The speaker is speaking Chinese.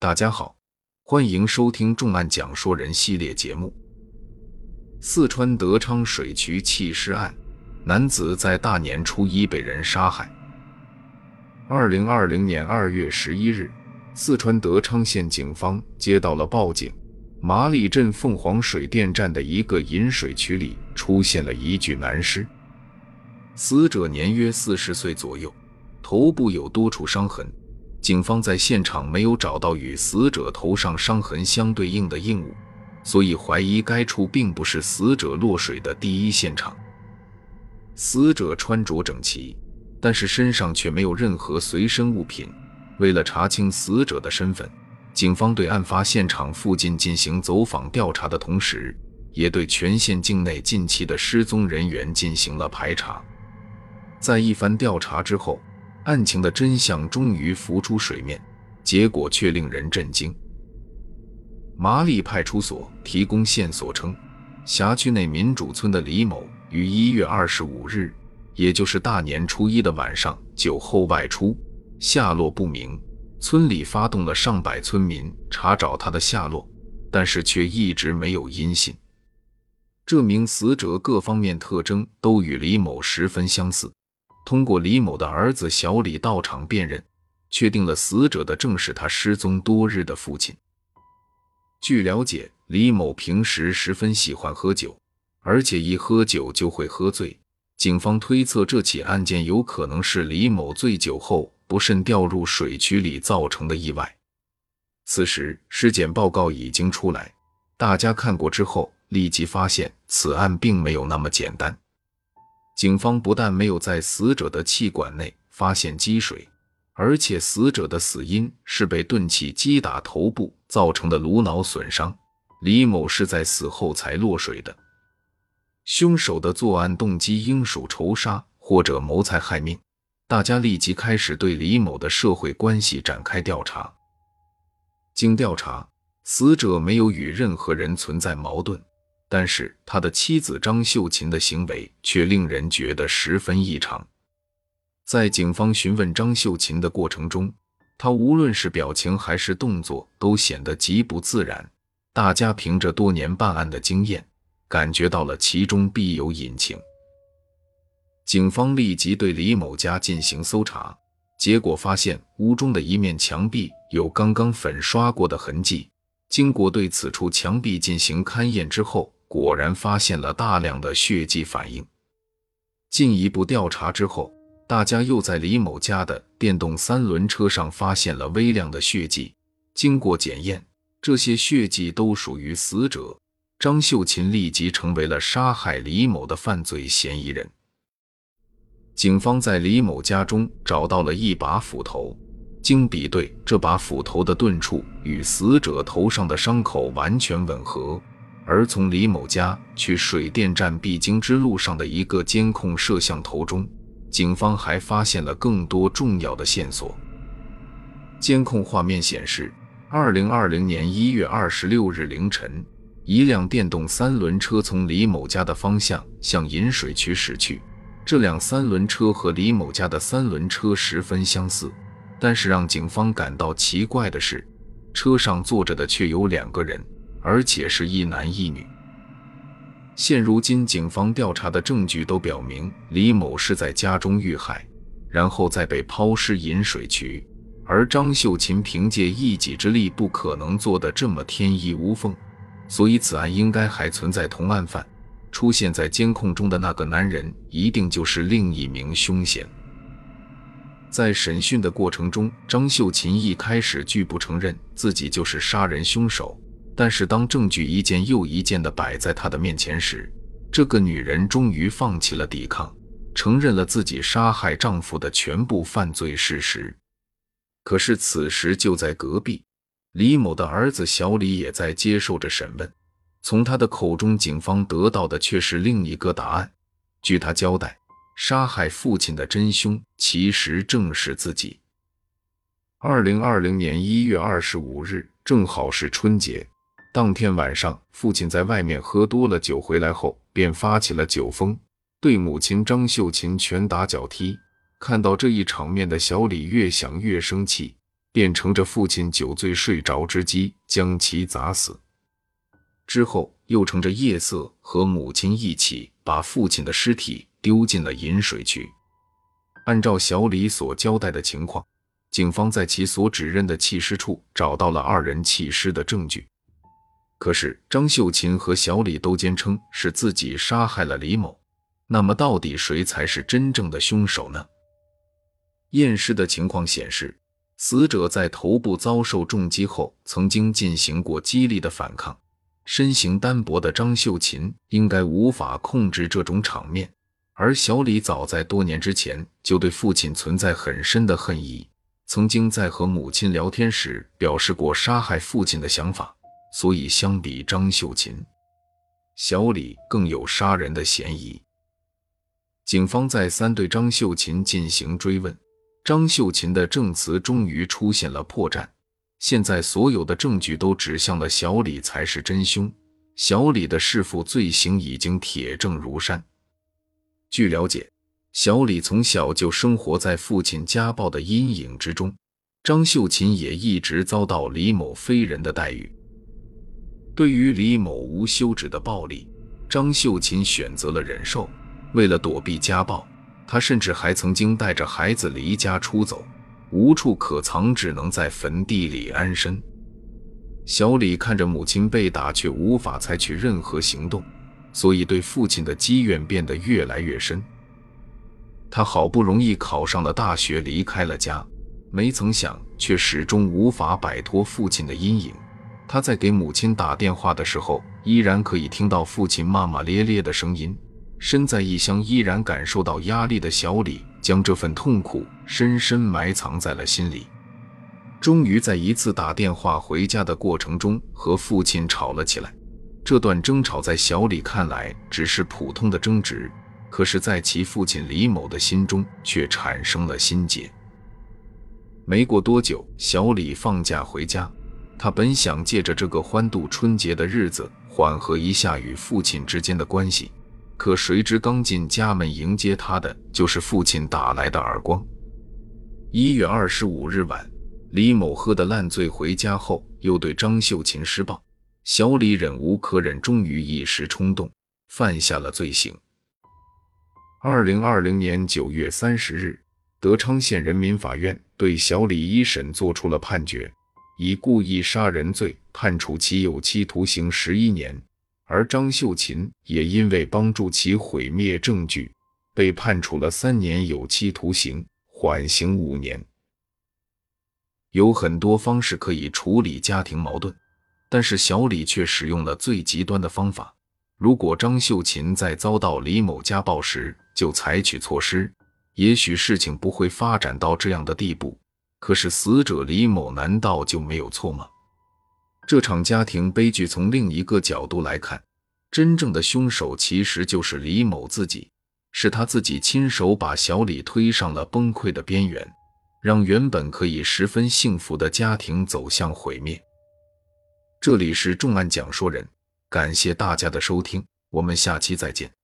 大家好，欢迎收听重案讲说人系列节目。四川德昌水渠弃尸案，男子在大年初一被人杀害。二零二零年二月十一日，四川德昌县警方接到了报警，麻栗镇凤凰水电站的一个引水渠里出现了一具男尸，死者年约四十岁左右。头部有多处伤痕，警方在现场没有找到与死者头上伤痕相对应的硬物，所以怀疑该处并不是死者落水的第一现场。死者穿着整齐，但是身上却没有任何随身物品。为了查清死者的身份，警方对案发现场附近进行走访调查的同时，也对全县境内近期的失踪人员进行了排查。在一番调查之后，案情的真相终于浮出水面，结果却令人震惊。麻栗派出所提供线索称，辖区内民主村的李某于一月二十五日，也就是大年初一的晚上酒后外出，下落不明。村里发动了上百村民查找他的下落，但是却一直没有音信。这名死者各方面特征都与李某十分相似。通过李某的儿子小李到场辨认，确定了死者的正是他失踪多日的父亲。据了解，李某平时十分喜欢喝酒，而且一喝酒就会喝醉。警方推测这起案件有可能是李某醉酒后不慎掉入水渠里造成的意外。此时尸检报告已经出来，大家看过之后立即发现此案并没有那么简单。警方不但没有在死者的气管内发现积水，而且死者的死因是被钝器击打头部造成的颅脑损伤。李某是在死后才落水的，凶手的作案动机应属仇杀或者谋财害命。大家立即开始对李某的社会关系展开调查。经调查，死者没有与任何人存在矛盾。但是他的妻子张秀琴的行为却令人觉得十分异常。在警方询问张秀琴的过程中，她无论是表情还是动作都显得极不自然。大家凭着多年办案的经验，感觉到了其中必有隐情。警方立即对李某家进行搜查，结果发现屋中的一面墙壁有刚刚粉刷过的痕迹。经过对此处墙壁进行勘验之后，果然发现了大量的血迹反应。进一步调查之后，大家又在李某家的电动三轮车上发现了微量的血迹。经过检验，这些血迹都属于死者张秀琴，立即成为了杀害李某的犯罪嫌疑人。警方在李某家中找到了一把斧头，经比对，这把斧头的钝处与死者头上的伤口完全吻合。而从李某家去水电站必经之路上的一个监控摄像头中，警方还发现了更多重要的线索。监控画面显示，二零二零年一月二十六日凌晨，一辆电动三轮车从李某家的方向向引水渠驶去。这辆三轮车和李某家的三轮车十分相似，但是让警方感到奇怪的是，车上坐着的却有两个人。而且是一男一女。现如今，警方调查的证据都表明，李某是在家中遇害，然后再被抛尸引水渠。而张秀琴凭借一己之力，不可能做得这么天衣无缝，所以此案应该还存在同案犯。出现在监控中的那个男人，一定就是另一名凶嫌。在审讯的过程中，张秀琴一开始拒不承认自己就是杀人凶手。但是，当证据一件又一件的摆在他的面前时，这个女人终于放弃了抵抗，承认了自己杀害丈夫的全部犯罪事实。可是，此时就在隔壁，李某的儿子小李也在接受着审问。从他的口中，警方得到的却是另一个答案。据他交代，杀害父亲的真凶其实正是自己。二零二零年一月二十五日，正好是春节。当天晚上，父亲在外面喝多了酒回来后，便发起了酒疯，对母亲张秀琴拳打脚踢。看到这一场面的小李越想越生气，便乘着父亲酒醉睡着之机将其砸死。之后又乘着夜色和母亲一起把父亲的尸体丢进了饮水渠。按照小李所交代的情况，警方在其所指认的弃尸处找到了二人弃尸的证据。可是张秀琴和小李都坚称是自己杀害了李某，那么到底谁才是真正的凶手呢？验尸的情况显示，死者在头部遭受重击后，曾经进行过激烈的反抗。身形单薄的张秀琴应该无法控制这种场面，而小李早在多年之前就对父亲存在很深的恨意，曾经在和母亲聊天时表示过杀害父亲的想法。所以，相比张秀琴，小李更有杀人的嫌疑。警方再三对张秀琴进行追问，张秀琴的证词终于出现了破绽。现在所有的证据都指向了小李才是真凶，小李的弑父罪行已经铁证如山。据了解，小李从小就生活在父亲家暴的阴影之中，张秀琴也一直遭到李某非人的待遇。对于李某无休止的暴力，张秀琴选择了忍受。为了躲避家暴，她甚至还曾经带着孩子离家出走。无处可藏，只能在坟地里安身。小李看着母亲被打，却无法采取任何行动，所以对父亲的积怨变得越来越深。他好不容易考上了大学，离开了家，没曾想却始终无法摆脱父亲的阴影。他在给母亲打电话的时候，依然可以听到父亲骂骂咧咧的声音。身在异乡，依然感受到压力的小李。将这份痛苦深深埋藏在了心里。终于在一次打电话回家的过程中和父亲吵了起来。这段争吵在小李看来只是普通的争执，可是，在其父亲李某的心中却产生了心结。没过多久，小李放假回家，他本想借着这个欢度春节的日子缓和一下与父亲之间的关系。可谁知，刚进家门迎接他的就是父亲打来的耳光。一月二十五日晚，李某喝得烂醉回家后，又对张秀琴施暴。小李忍无可忍，终于一时冲动，犯下了罪行。二零二零年九月三十日，德昌县人民法院对小李一审作出了判决，以故意杀人罪判处其有期徒刑十一年。而张秀琴也因为帮助其毁灭证据，被判处了三年有期徒刑，缓刑五年。有很多方式可以处理家庭矛盾，但是小李却使用了最极端的方法。如果张秀琴在遭到李某家暴时就采取措施，也许事情不会发展到这样的地步。可是死者李某难道就没有错吗？这场家庭悲剧从另一个角度来看，真正的凶手其实就是李某自己，是他自己亲手把小李推上了崩溃的边缘，让原本可以十分幸福的家庭走向毁灭。这里是重案讲说人，感谢大家的收听，我们下期再见。